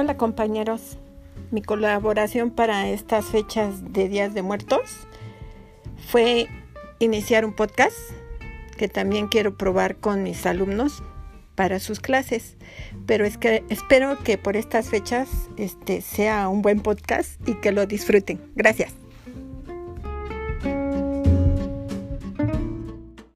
Hola compañeros, mi colaboración para estas fechas de Días de Muertos fue iniciar un podcast que también quiero probar con mis alumnos para sus clases, pero es que espero que por estas fechas este sea un buen podcast y que lo disfruten. Gracias.